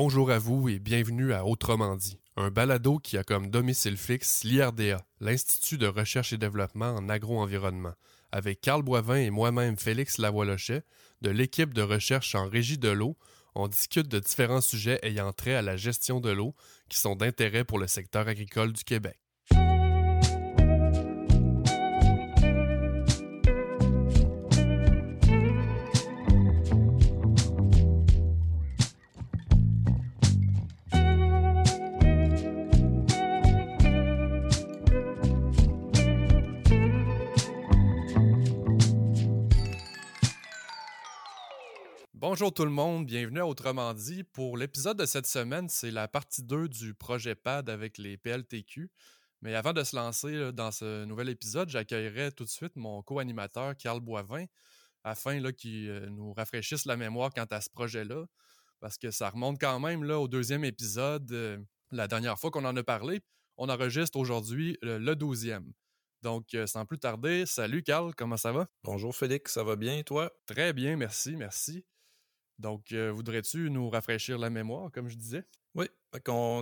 Bonjour à vous et bienvenue à Autrement dit, un balado qui a comme domicile fixe l'IRDA, l'Institut de recherche et développement en agro-environnement, avec Carl Boivin et moi-même Félix Lavoie-Lochet, de l'équipe de recherche en régie de l'eau, on discute de différents sujets ayant trait à la gestion de l'eau qui sont d'intérêt pour le secteur agricole du Québec. Bonjour tout le monde, bienvenue à Autrement dit. Pour l'épisode de cette semaine, c'est la partie 2 du projet PAD avec les PLTQ. Mais avant de se lancer dans ce nouvel épisode, j'accueillerai tout de suite mon co-animateur Carl Boivin afin qu'il euh, nous rafraîchisse la mémoire quant à ce projet-là. Parce que ça remonte quand même là, au deuxième épisode, euh, la dernière fois qu'on en a parlé. On enregistre aujourd'hui le douzième. Donc, euh, sans plus tarder, salut Carl, comment ça va? Bonjour Félix, ça va bien, toi? Très bien, merci, merci. Donc, euh, voudrais-tu nous rafraîchir la mémoire, comme je disais? Oui.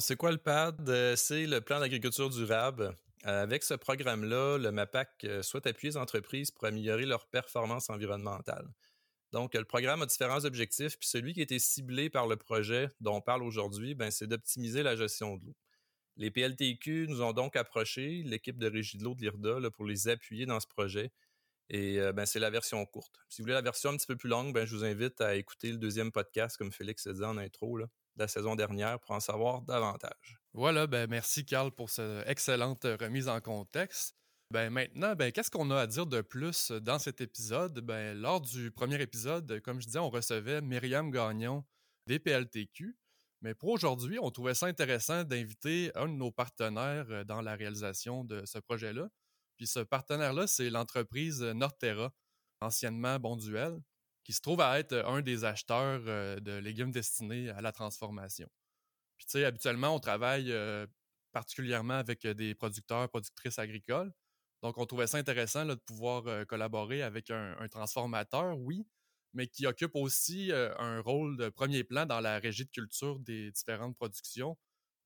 C'est quoi le PAD? Euh, c'est le plan d'agriculture durable. Euh, avec ce programme-là, le MAPAC souhaite appuyer les entreprises pour améliorer leur performance environnementale. Donc, le programme a différents objectifs, puis celui qui a été ciblé par le projet dont on parle aujourd'hui, ben, c'est d'optimiser la gestion de l'eau. Les PLTQ nous ont donc approché, l'équipe de régie de l'eau de l'IRDA, pour les appuyer dans ce projet et euh, ben, c'est la version courte. Si vous voulez la version un petit peu plus longue, ben, je vous invite à écouter le deuxième podcast, comme Félix a dit en intro, de la saison dernière pour en savoir davantage. Voilà, ben, merci Carl pour cette excellente remise en contexte. Ben, maintenant, ben, qu'est-ce qu'on a à dire de plus dans cet épisode? Ben, lors du premier épisode, comme je disais, on recevait Myriam Gagnon des PLTQ. Mais pour aujourd'hui, on trouvait ça intéressant d'inviter un de nos partenaires euh, dans la réalisation de ce projet-là, puis ce partenaire-là, c'est l'entreprise Norterra, anciennement Bonduel, qui se trouve à être un des acheteurs euh, de légumes destinés à la transformation. Puis tu sais, habituellement, on travaille euh, particulièrement avec des producteurs, productrices agricoles. Donc, on trouvait ça intéressant de pouvoir euh, collaborer avec un, transformateur, oui, mais qui occupe aussi un rôle de premier plan dans la régie de culture des différentes productions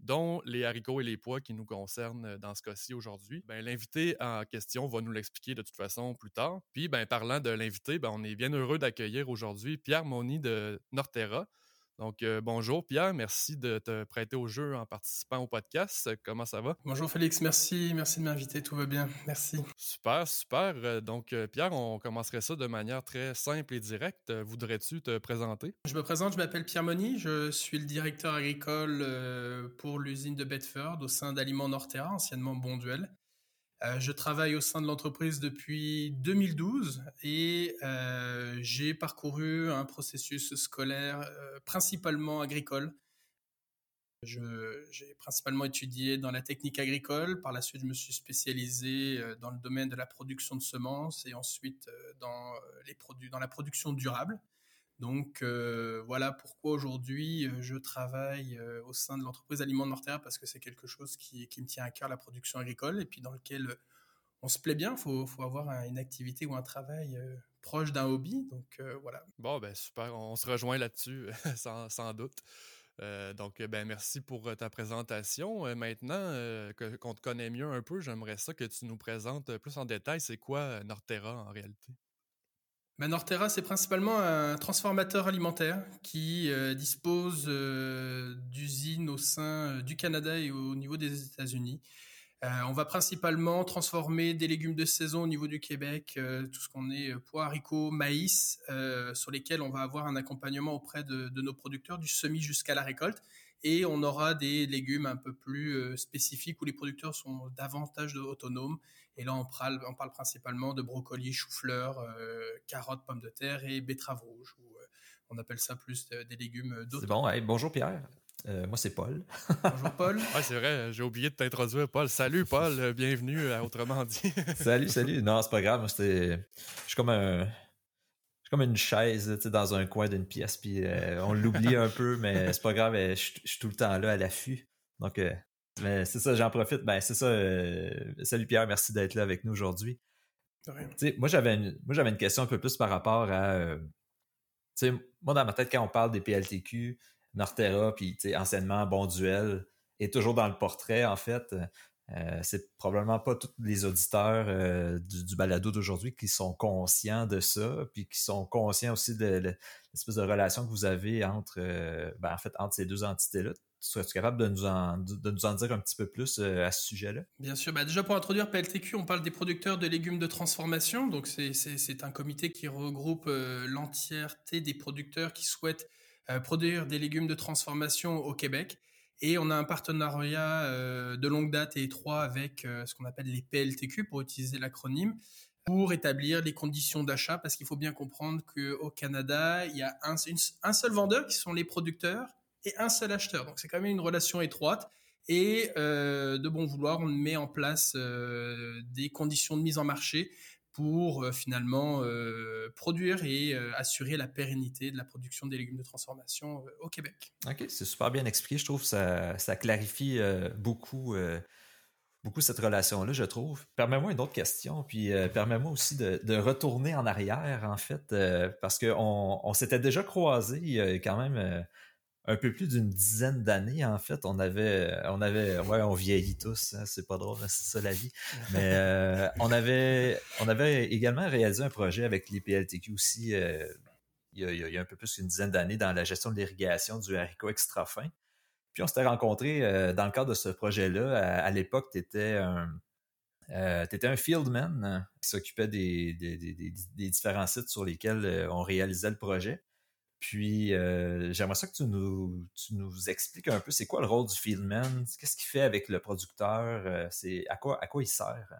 dont les haricots et les pois qui nous concernent dans ce cas-ci aujourd'hui. Ben, l'invité en question va nous l'expliquer de toute façon plus tard. Puis, ben, parlant de l'invité, ben, on est bien heureux d'accueillir aujourd'hui Pierre Moni de Norterra. Donc, euh, bonjour Pierre, merci de te prêter au jeu en participant au podcast. Comment ça va? Bonjour Félix, merci, merci de m'inviter, tout va bien, merci. Super, super. Euh, donc, euh, Pierre, on commencerait ça de manière très simple et directe. Voudrais-tu te présenter? Je me présente, je m'appelle Pierre Moni, je suis le directeur agricole pour l'usine de Bedford au sein d'Aliments Norterra, anciennement Bonduel. Euh, je travaille au sein de l'entreprise depuis 2012 et euh, j'ai parcouru un processus scolaire euh, principalement agricole. J'ai principalement étudié dans la technique agricole. Par la suite, je me suis spécialisé dans le domaine de la production de semences et ensuite dans, les produits, dans la production durable. Donc euh, voilà pourquoi aujourd'hui euh, je travaille euh, au sein de l'entreprise Aliments de Norterre parce que c'est quelque chose qui, me tient à cœur la production agricole et puis dans lequel on se plaît bien. Il faut, avoir une activité ou un travail proche d'un hobby. Donc voilà. Bon ben super, on se rejoint là-dessus sans, doute. donc, ben, merci pour ta présentation. maintenant qu'on te connaît mieux un peu, j'aimerais ça que tu nous présentes plus en détail c'est quoi Norterra en réalité? Ben, Norterra, c'est principalement un transformateur alimentaire qui euh, dispose euh, d'usines au sein euh, du Canada et au niveau des États-Unis. on va principalement transformer des légumes de saison au niveau du Québec, tout ce qu'on est pois, haricots, maïs, sur lesquels on va avoir un accompagnement auprès de, de nos producteurs du semis jusqu'à la récolte et on aura des légumes un peu plus euh, spécifiques où les producteurs sont davantage autonomes. Et là, on parle, on parle principalement de brocolis, chou-fleur, euh, carottes, pommes de terre et betteraves rouges. Euh, on appelle ça plus des légumes d'autres. C'est bon. bonjour Pierre. moi, c'est Paul. Bonjour Paul. ouais, c'est vrai, j'ai oublié de t'introduire, Paul. Salut Paul, bienvenue à Autrement dit. salut, salut. Non, c'est pas grave. Je suis comme un, comme une chaise dans un coin d'une pièce, puis euh, on l'oublie un peu, mais c'est pas grave, euh, je, suis tout le temps là à l'affût. Donc, euh, mais c'est ça, j'en profite. Ben, c'est ça. salut Pierre, merci d'être là avec nous aujourd'hui. Moi, j'avais une, moi, j'avais une question un peu plus par rapport à. moi, dans ma tête, quand on parle des PLTQ, Norterra, puis anciennement Bon Duel, est toujours dans le portrait, en fait. Euh, c'est probablement pas tous les auditeurs euh, du, balado d'aujourd'hui qui sont conscients de ça, puis qui sont conscients aussi de, l'espèce de relation que vous avez entre, euh, ben, en fait, entre ces deux entités-là. Serais-tu capable de nous, en, de nous en dire un petit peu plus à ce sujet-là? Bien sûr. Bah, déjà, pour introduire PLTQ, on parle des producteurs de légumes de transformation. Donc, c'est un comité qui regroupe l'entièreté des producteurs qui souhaitent produire des légumes de transformation au Québec. Et on a un partenariat euh, de longue date et étroit avec euh, ce qu'on appelle les PLTQ, pour utiliser l'acronyme, pour établir les conditions d'achat, parce qu'il faut bien comprendre qu'au Canada, il y a un, seul vendeur qui sont les producteurs et un seul acheteur. Donc c'est quand même une relation étroite. Et euh, de bon vouloir, on met en place des conditions de mise en marché pour euh, finalement euh, produire et euh, assurer la pérennité de la production des légumes de transformation au Québec. OK, c'est super bien expliqué. Je trouve que ça, ça clarifie beaucoup, beaucoup cette relation-là, je trouve. Permets-moi une autre question, puis permets-moi aussi de, de, retourner en arrière, en fait, parce qu'on on, s'était déjà croisés quand même un peu plus d'une dizaine d'années, en fait. On avait, on avait, ouais, on vieillit tous, hein, c'est pas drôle, c'est ça la vie. Mais euh, on avait, on avait également réalisé un projet avec l'IPLTQ aussi, euh, il, y a, un peu plus qu'une dizaine d'années, dans la gestion de l'irrigation du haricot extra fin. Puis on s'était rencontrés euh, dans le cadre de ce projet-là. À, l'époque, tu étais un, un fieldman hein, qui s'occupait des, différents sites sur lesquels on réalisait le projet. Puis, euh, j'aimerais ça que tu nous, tu nous expliques un peu c'est quoi le rôle du fieldman, qu'est-ce qu'il fait avec le producteur, euh, c'est à quoi, à quoi il sert?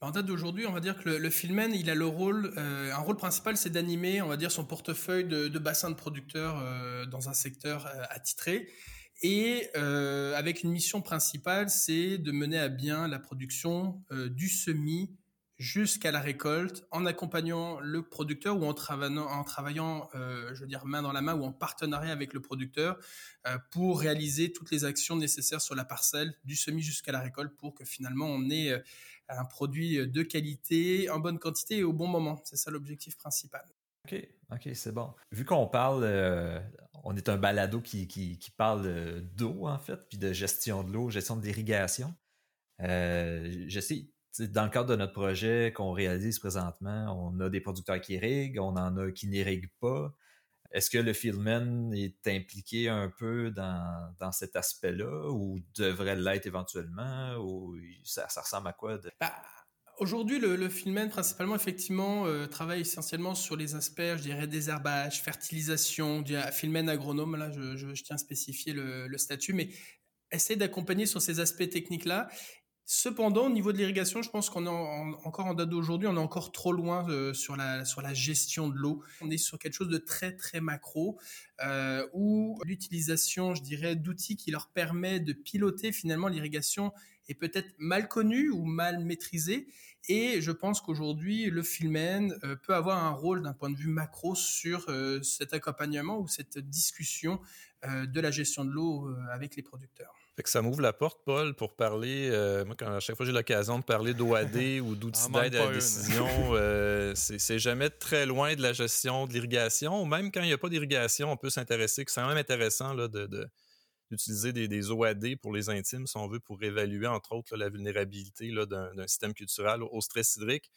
En date d'aujourd'hui, on va dire que le, le il a le rôle, euh, un rôle principal, c'est d'animer, on va dire, son portefeuille de, de bassins de producteurs dans un secteur attitré. Et avec une mission principale, c'est de mener à bien la production du semis jusqu'à la récolte en accompagnant le producteur ou en travaillant, en travaillant euh, je veux dire, main dans la main ou en partenariat avec le producteur euh, pour réaliser toutes les actions nécessaires sur la parcelle du semis jusqu'à la récolte pour que finalement on ait euh, un produit de qualité, en bonne quantité et au bon moment. C'est ça l'objectif principal. OK, OK, c'est bon. Vu qu'on parle, on est un balado qui, qui, parle d'eau en fait, puis de gestion de l'eau, gestion de l'irrigation. je sais, dans le cadre de notre projet qu'on réalise présentement, on a des producteurs qui irriguent, on en a qui n'irriguent pas. Est-ce que le Fieldman est impliqué un peu dans, cet aspect-là ou devrait l'être éventuellement ou ça, ressemble à quoi? Bah, aujourd'hui, le, le principalement, effectivement, euh, travaille essentiellement sur les aspects, je dirais, désherbage, fertilisation, du Fieldman agronome, là, je, tiens à spécifier le, le statut, mais essaie d'accompagner sur ces aspects techniques-là Cependant, au niveau de l'irrigation, je pense qu'on est encore en date d'aujourd'hui, on est encore trop loin euh, sur, la, sur la gestion de l'eau. On est sur quelque chose de très très macro, euh, où l'utilisation, je dirais, d'outils qui leur permet de piloter finalement l'irrigation est peut-être mal connue ou mal maîtrisée. Et je pense qu'aujourd'hui, le Filmen euh, peut avoir un rôle d'un point de vue macro sur euh, cet accompagnement ou cette discussion de la gestion de l'eau avec les producteurs que ça m'ouvre la porte, Paul, pour parler. Euh, moi, quand, à chaque fois j'ai l'occasion de parler d'OAD ou d'outils d'aide à la décision, euh, c'est jamais très loin de la gestion de l'irrigation. Même quand il n'y a pas d'irrigation, on peut s'intéresser. C'est quand même intéressant là, de, d'utiliser des, OAD pour les intimes, si on veut, pour évaluer, entre autres, la vulnérabilité d'un système culturel au stress hydrique.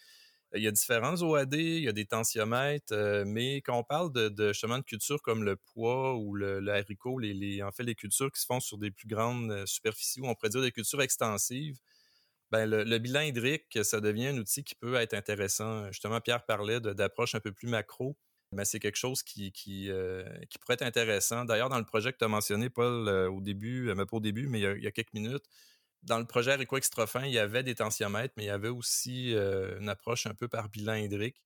Il y a différents OAD, il y a des tensiomètres, euh, mais quand on parle de, de, de cultures comme le pois ou le, haricot, les, en fait les cultures qui se font sur des plus grandes euh, superficies, ou on pourrait dire des cultures extensives, ben le, bilan hydrique, ça devient un outil qui peut être intéressant. Justement, Pierre parlait d'approche un peu plus macro. Ben, c'est quelque chose qui, euh, qui, pourrait être intéressant. D'ailleurs, dans le projet que tu as mentionné, Paul, au début, mais pas au début, mais il y a quelques minutes, dans le projet Rico Extrafin, il y avait des tensiomètres, mais il y avait aussi euh, une approche un peu par bilan hydrique.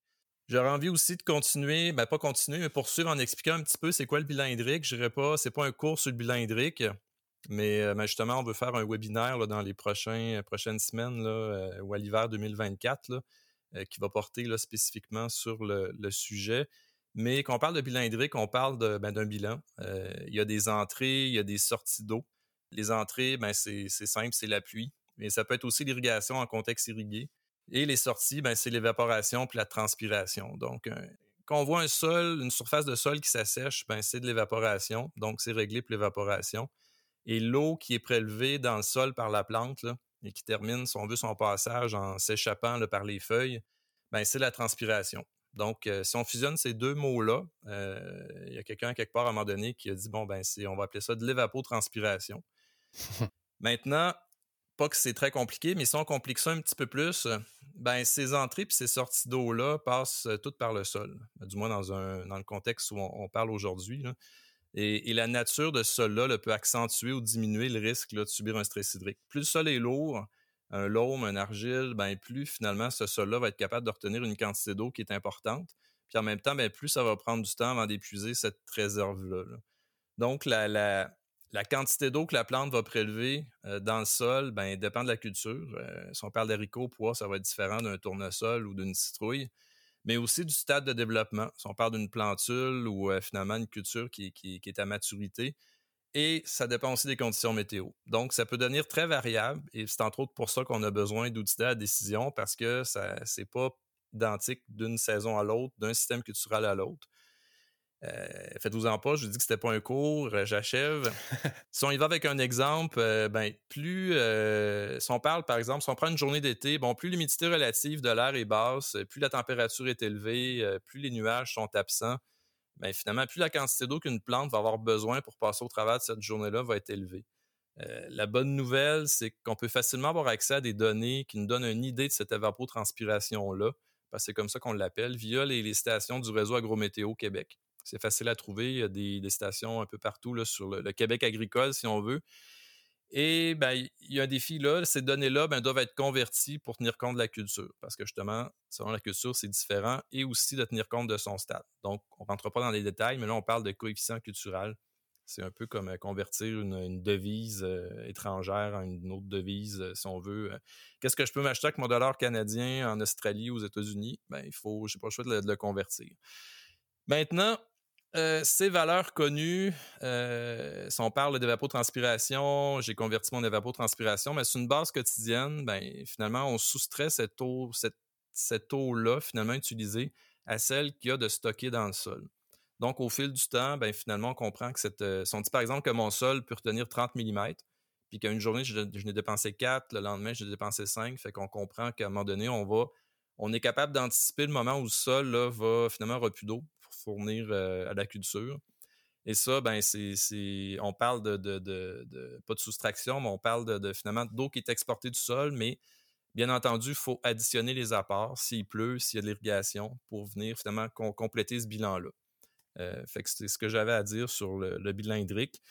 J'aurais envie aussi de continuer, ben pas continuer, mais poursuivre en expliquant un petit peu c'est quoi le bilan hydrique. Je dirais pas, c'est pas un cours sur le bilan hydrique, mais euh, ben, justement, on veut faire un webinaire dans les prochaines semaines euh, ou à l'hiver 2024 qui va porter spécifiquement sur le, sujet. Mais quand on parle de bilan hydrique, on parle ben, d'un bilan. il y a des entrées, il y a des sorties d'eau. Les entrées, ben, c'est simple, c'est la pluie. Mais ça peut être aussi l'irrigation en contexte irrigué. Et les sorties, ben, c'est l'évaporation puis la transpiration. Donc, quand on voit un sol, une surface de sol qui s'assèche, ben, c'est de l'évaporation. Donc, c'est réglé pour l'évaporation. Et l'eau qui est prélevée dans le sol par la plante et qui termine, si on veut, son passage en s'échappant par les feuilles, ben, c'est la transpiration. Donc, euh, si on fusionne ces deux mots-là, euh, il y a quelqu'un quelque part à un moment donné qui a dit bon, ben, on va appeler ça de l'évapotranspiration. Maintenant, pas que c'est très compliqué, mais si on complique ça un petit peu plus, ben, ces entrées et ces sorties d'eau-là passent euh, toutes par le sol, du moins dans, un, dans le contexte où on, parle aujourd'hui. Et, la nature de ce sol-là peut accentuer ou diminuer le risque de subir un stress hydrique. Plus le sol est lourd, un loam, un argile, ben, plus finalement ce sol-là va être capable de retenir une quantité d'eau qui est importante. Puis en même temps, ben, plus ça va prendre du temps avant d'épuiser cette réserve-là. Donc, la, quantité d'eau que la plante va prélever euh, dans le sol ben, dépend de la culture. Euh, si on parle d'haricots, ça va être différent d'un tournesol ou d'une citrouille, mais aussi du stade de développement. Si on parle d'une plantule ou euh, finalement une culture qui, est à maturité, et ça dépend aussi des conditions météo. Donc, ça peut devenir très variable et c'est entre autres pour ça qu'on a besoin d'outils à décision parce que ce n'est pas identique d'une saison à l'autre, d'un système culturel à l'autre. Euh, faites-vous en pas, je vous dis que c'était pas un cours, euh, j'achève. si on y va avec un exemple, euh, ben, plus si on parle, par exemple, si on prend une journée d'été, bon, plus l'humidité relative de l'air est basse, plus la température est élevée, plus les nuages sont absents, ben, finalement, plus la quantité d'eau qu'une plante va avoir besoin pour passer au travers de cette journée-là va être élevée. la bonne nouvelle, c'est qu'on peut facilement avoir accès à des données qui nous donnent une idée de cette évapotranspiration-là, parce que c'est comme ça qu'on l'appelle, via les, stations du réseau Agrométéo Québec. C'est facile à trouver. Il y a des, stations un peu partout sur le, Québec agricole, si on veut. Et ben, il y a un défi là. Ces données-là ben, doivent être converties pour tenir compte de la culture. Parce que justement, selon la culture, c'est différent. Et aussi de tenir compte de son stade. Donc, on ne rentre pas dans les détails, mais là, on parle de coefficient culturel. C'est un peu comme euh, convertir une, devise euh, étrangère en une autre devise, euh, si on veut. Qu'est-ce que je peux m'acheter avec mon dollar canadien en Australie ou aux États-Unis? Ben, il faut, je n'ai pas le choix de le convertir. Maintenant, euh, ces valeurs connues, euh, si on parle d'évapotranspiration, j'ai converti mon évapotranspiration, mais sur une base quotidienne, ben, finalement, on soustrait cette eau, cette, eau-là, finalement utilisée, à celle qu'il y a de stocker dans le sol. Donc, au fil du temps, ben, finalement, on comprend que cette. Euh, si on dit par exemple que mon sol peut retenir 30 mm, puis qu'à une journée, je, n'ai dépensé 4, le lendemain, j'ai dépensé 5, fait qu'on comprend qu'à un moment donné, on va. On est capable d'anticiper le moment où le sol là, va finalement repu d'eau fournir euh, à la culture. Et ça, ben, c'est, on parle de, de, pas de soustraction, mais on parle de, finalement d'eau qui est exportée du sol, mais bien entendu, il faut additionner les apports s'il pleut, s'il y a de l'irrigation, pour venir finalement compléter ce bilan-là. Euh, c'est ce que j'avais à dire sur le, le bilan hydrique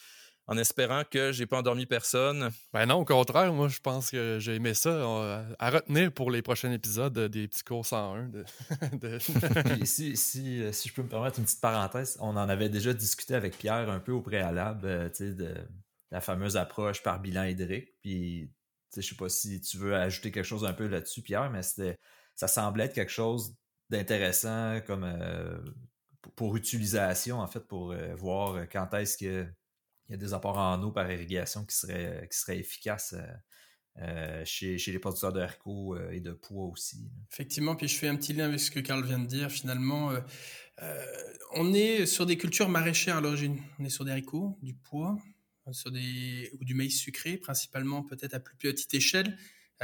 en espérant que j'ai pas endormi personne. Ben non, au contraire, moi je pense que j'ai aimé ça à retenir pour les prochains épisodes des petits cours 101. De, si, si, euh, si, je peux me permettre une petite parenthèse, on en avait déjà discuté avec Pierre un peu au préalable, euh, tu sais, de la fameuse approche par bilan hydrique. Puis, je sais pas si tu veux ajouter quelque chose un peu là-dessus, Pierre, mais c'était, ça semblait être quelque chose d'intéressant comme euh, pour utilisation, en fait, pour voir quand est-ce que il y a des apports en eau par irrigation qui seraient, qui seraient efficaces euh, euh, chez, les producteurs de haricots euh, et de pois aussi. Effectivement, puis je fais un petit lien avec ce que Carl vient de dire. Finalement, on est sur des cultures maraîchères à l'origine. On est sur des haricots, du pois, sur ou du maïs sucré, principalement peut-être à plus petite échelle.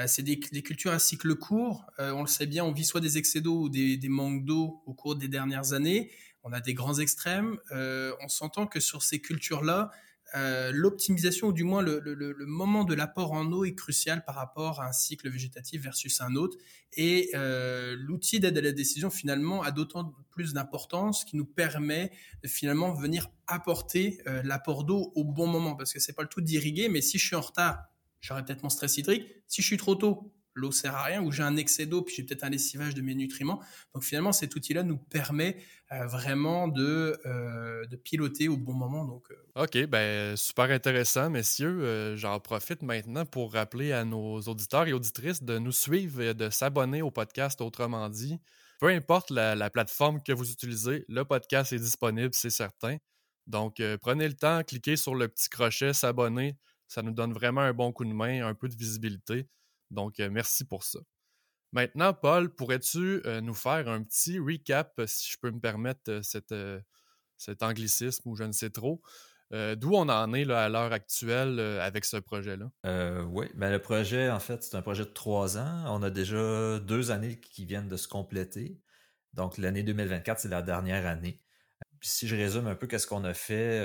c'est des, cultures à cycle court. on le sait bien, on vit soit des excès d'eau ou des manques d'eau au cours des dernières années. On a des grands extrêmes. on s'entend que sur ces cultures-là, euh, l'optimisation ou du moins le, moment de l'apport en eau est crucial par rapport à un cycle végétatif versus un autre. Et euh, l'outil d'aide à la décision finalement a d'autant plus d'importance qui nous permet de finalement venir apporter euh, l'apport d'eau au bon moment parce que c'est pas le tout d'irriguer, mais si je suis en retard, j'aurai peut-être mon stress hydrique. Si je suis trop tôt, l'eau sert à rien, ou j'ai un excès d'eau, puis j'ai peut-être un lessivage de mes nutriments. Donc finalement, cet outil-là nous permet euh, vraiment de, euh, de piloter au bon moment. Donc, euh. OK, ben super intéressant, messieurs. J'en profite maintenant pour rappeler à nos auditeurs et auditrices de nous suivre et de s'abonner au podcast Autrement dit. Peu importe la, plateforme que vous utilisez, le podcast est disponible, c'est certain. Donc, prenez le temps, cliquez sur le petit crochet, s'abonner. Ça nous donne vraiment un bon coup de main, un peu de visibilité. Donc, euh, merci pour ça. Maintenant, Paul, pourrais-tu nous faire un petit recap, si je peux me permettre cet anglicisme ou je ne sais trop, D'où on en est à l'heure actuelle avec ce projet-là? oui, ben, le projet, en fait, c'est un projet de trois ans. On a déjà deux années qui viennent de se compléter. Donc, l'année 2024, c'est la dernière année. si je résume un peu qu'est-ce qu'on a fait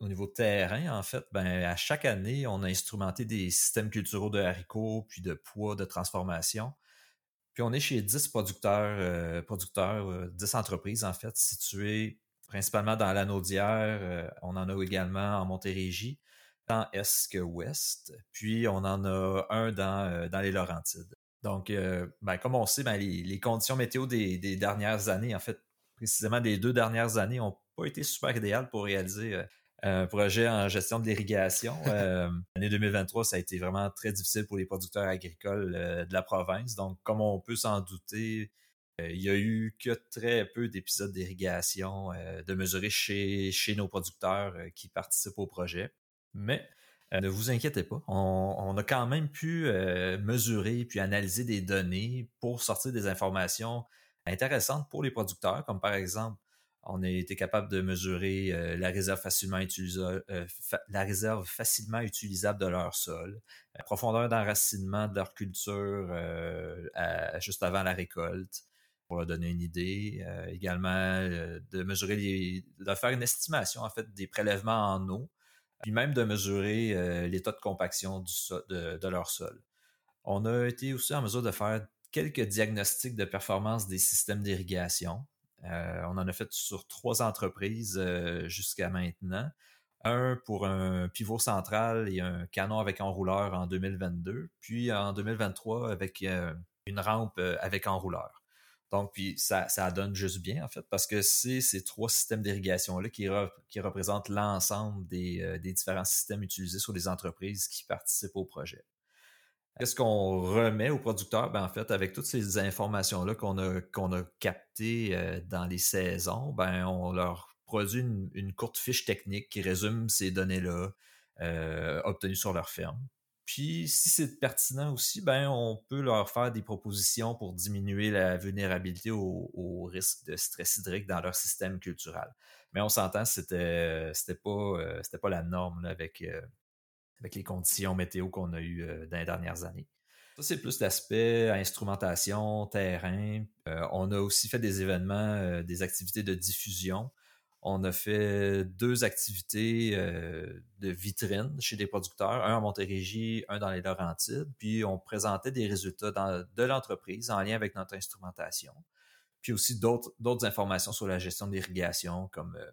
au niveau terrain, en fait, ben, à chaque année, on a instrumenté des systèmes culturaux de haricots, puis de poids, de transformation. Puis on est chez 10 producteurs, producteurs 10 entreprises, en fait, situées principalement dans l'Anaudière. Euh, on en a également en Montérégie, tant est que ouest. Puis on en a un dans, euh, les Laurentides. Donc, euh, ben, comme on sait, ben, les, conditions météo des, dernières années, en fait, précisément des deux dernières années, n'ont pas été super idéales pour réaliser un projet en gestion de l'irrigation. L'année 2023, ça a été vraiment très difficile pour les producteurs agricoles de la province. Donc, comme on peut s'en douter, euh, il y a eu que très peu d'épisodes d'irrigation euh, de mesurer chez, chez nos producteurs euh, qui participent au projet. Mais ne vous inquiétez pas, on, a quand même pu mesurer puis analyser des données pour sortir des informations intéressantes pour les producteurs, comme par exemple, on a été capable de mesurer la, réserve facilement la réserve facilement utilisable de leur sol, la profondeur d'enracinement de leur culture juste avant la récolte, pour leur donner une idée. Euh, également, euh, de mesurer, de faire une estimation en fait des prélèvements en eau, puis même de mesurer euh, l'état de compaction de, leur sol. On a été aussi en mesure de faire quelques diagnostics de performance des systèmes d'irrigation. On en a fait sur trois entreprises jusqu'à maintenant. Un pour un pivot central et un canon avec enrouleur en 2022, puis en 2023 avec une rampe avec enrouleur. Donc, puis ça, donne juste bien, en fait, parce que c'est ces trois systèmes d'irrigation-là qui, représentent l'ensemble euh, des, différents systèmes utilisés sur les entreprises qui participent au projet. Qu'est-ce qu'on remet aux producteurs? Ben, en fait, avec toutes ces informations-là qu'on a, a captées euh, dans les saisons, ben, on leur produit une, courte fiche technique qui résume ces données-là euh, obtenues sur leur ferme. Puis, si c'est pertinent aussi, ben, on peut leur faire des propositions pour diminuer la vulnérabilité au, risque de stress hydrique dans leur système culturel. Mais on s'entend, c'était, c'était pas, euh, pas la norme avec, avec les conditions météo qu'on a eues euh, dans les dernières années. Ça, c'est plus l'aspect instrumentation, terrain. on a aussi fait des événements, des activités de diffusion on a fait deux activités euh, de vitrine chez des producteurs, un à Montérégie, un dans les Laurentides, puis on présentait des résultats de l'entreprise en lien avec notre instrumentation, puis aussi d'autres informations sur la gestion de l'irrigation, comme, euh,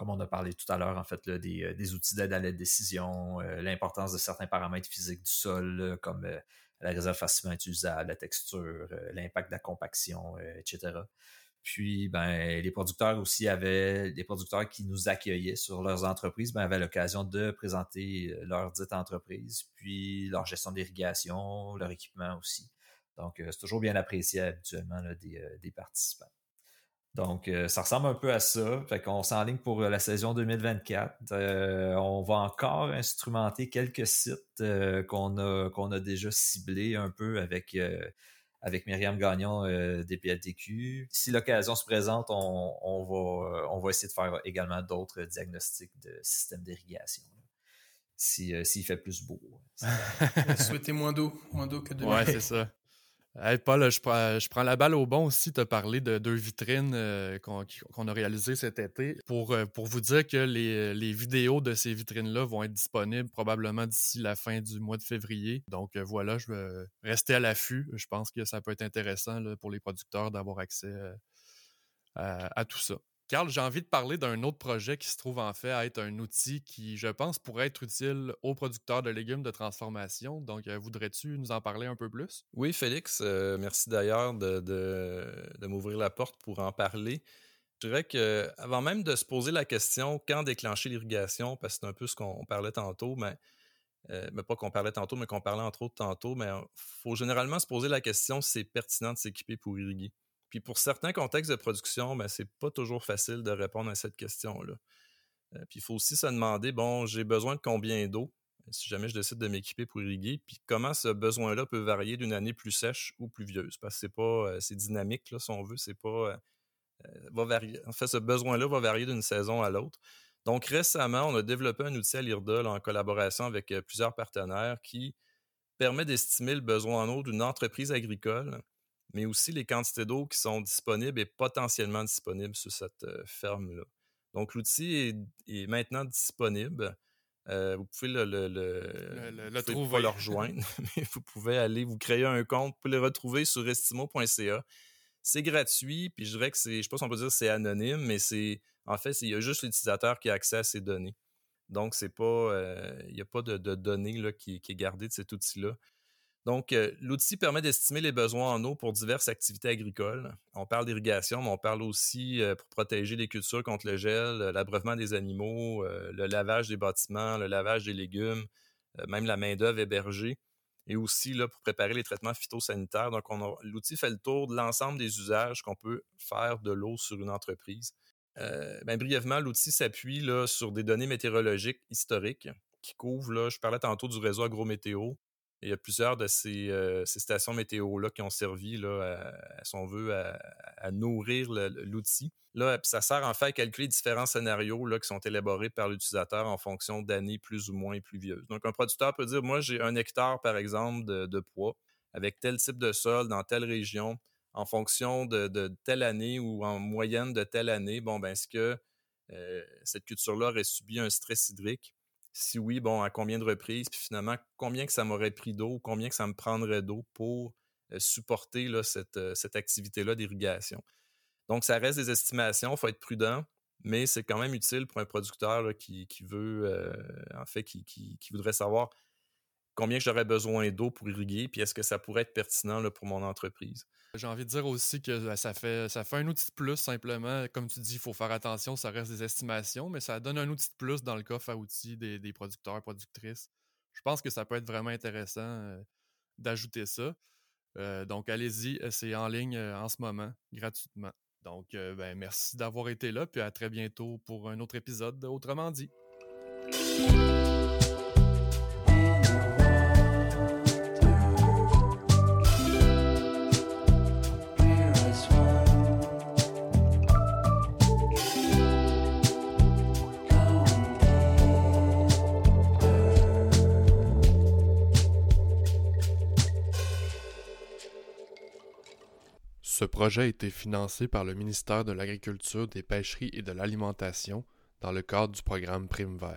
comme on a parlé tout à l'heure, en fait, des, euh, des, outils d'aide à la décision, l'importance de certains paramètres physiques du sol, comme la réserve facilement utilisable, la texture, l'impact de la compaction, etc. Puis, ben, les producteurs aussi avaient, les producteurs qui nous accueillaient sur leurs entreprises, ben, avaient l'occasion de présenter euh, leur dite entreprise, puis leur gestion d'irrigation, leur équipement aussi. Donc, euh, c'est toujours bien apprécié habituellement euh, des, participants. Donc, ça ressemble un peu à ça. Fait qu'on s'enligne pour la saison 2024. on va encore instrumenter quelques sites qu'on a, qu'on a déjà ciblés un peu avec avec Myriam Gagnon euh, des PLTQ. Si l'occasion se présente, on, va, euh, on va essayer de faire également d'autres diagnostics de système d'irrigation. Si, euh, s'il fait plus beau. Souhaitez moins d'eau, moins d'eau que de Ouais, c'est ça. Hey Paul, je prends, je prends, la balle au bon aussi. Tu as parlé de deux vitrines euh, qu'on a réalisées cet été. Pour, euh, pour vous dire que les, les vidéos de ces vitrines-là vont être disponibles probablement d'ici la fin du mois de février. Donc euh, voilà, je vais rester à l'affût. Je pense que ça peut être intéressant pour les producteurs d'avoir accès à, tout ça. Carl, j'ai envie de parler d'un autre projet qui se trouve en fait à être un outil qui, je pense, pourrait être utile aux producteurs de légumes de transformation. Donc, euh, voudrais-tu nous en parler un peu plus? Oui, Félix, euh, merci d'ailleurs de, m'ouvrir la porte pour en parler. Je dirais que avant même de se poser la question quand déclencher l'irrigation, parce que c'est un peu ce qu'on parlait tantôt, mais, euh, mais pas qu'on parlait tantôt, mais qu'on parlait entre autres tantôt, mais il faut généralement se poser la question si c'est pertinent de s'équiper pour irriguer. Puis pour certains contextes de production, ben, c'est pas toujours facile de répondre à cette question-là. Euh, puis il faut aussi se demander, bon, j'ai besoin de combien d'eau? si jamais je décide de m'équiper pour irriguer, puis comment ce besoin-là peut varier d'une année plus sèche ou pluvieuse, parce que c'est pas, c'est dynamique, là, si on veut, c'est pas, va. En fait, ce besoin-là va varier d'une saison à l'autre. Donc, récemment, on a développé un outil à l'IRDA en collaboration avec plusieurs partenaires qui permet d'estimer le besoin en eau d'une entreprise agricole, mais aussi les quantités d'eau qui sont disponibles et potentiellement disponibles sur cette ferme-là. Donc, l'outil est, maintenant disponible. vous pouvez le, le, le, trouver. Pas le rejoindre, mais vous pouvez aller vous créer un compte. Vous pouvez le retrouver sur estimo.ca. C'est gratuit, puis je dirais que c'est, je sais pas si on peut dire c'est anonyme, mais c'est, en fait, il y a juste l'utilisateur qui a accès à ces données. Donc, c'est pas, euh, il n'y a pas de, données là, qui, qui, est gardée de cet outil-là. Donc, euh, l'outil permet d'estimer les besoins en eau pour diverses activités agricoles. On parle d'irrigation, mais on parle aussi euh, pour protéger les cultures contre le gel, l'abreuvement des animaux, le lavage des bâtiments, le lavage des légumes, même la main-d'œuvre hébergée et aussi là, pour préparer les traitements phytosanitaires. Donc, l'outil fait le tour de l'ensemble des usages qu'on peut faire de l'eau sur une entreprise. Euh, ben, brièvement, l'outil s'appuie sur des données météorologiques historiques qui couvrent, là, je parlais tantôt du réseau agrométéo, il y a plusieurs de ces, euh, stations météo-là qui ont servi, là, à, si on veut, à, nourrir l'outil. Là, ça sert en fait à calculer différents scénarios là, qui sont élaborés par l'utilisateur en fonction d'années plus ou moins pluvieuses. Donc, un producteur peut dire, moi, j'ai un hectare, par exemple, de, de, poids avec tel type de sol dans telle région, en fonction de, telle année ou en moyenne de telle année. Bon, ben, est-ce que euh, cette culture-là aurait subi un stress hydrique? Si oui, bon, à combien de reprises? Puis finalement, combien que ça m'aurait pris d'eau, combien que ça me prendrait d'eau pour euh, supporter euh, cette activité-là d'irrigation. Donc, ça reste des estimations, il faut être prudent, mais c'est quand même utile pour un producteur qui, veut, euh, en fait, qui, voudrait savoir combien j'aurais besoin d'eau pour irriguer, puis est-ce que ça pourrait être pertinent pour mon entreprise. J'ai envie de dire aussi que ben, ça fait, ça fait un outil de plus simplement. Comme tu dis, il faut faire attention, ça reste des estimations, mais ça donne un outil de plus dans le coffre à outils des, des producteurs, productrices. Je pense que ça peut être vraiment intéressant euh, d'ajouter ça. Euh, donc allez-y, euh, c'est en ligne en ce moment, gratuitement. Donc ben, merci d'avoir été là, puis à très bientôt pour un autre épisode Autrement dit. Projet a été financé par le ministère de l'Agriculture, des Pêcheries et de l'Alimentation dans le cadre du programme Prime Vert.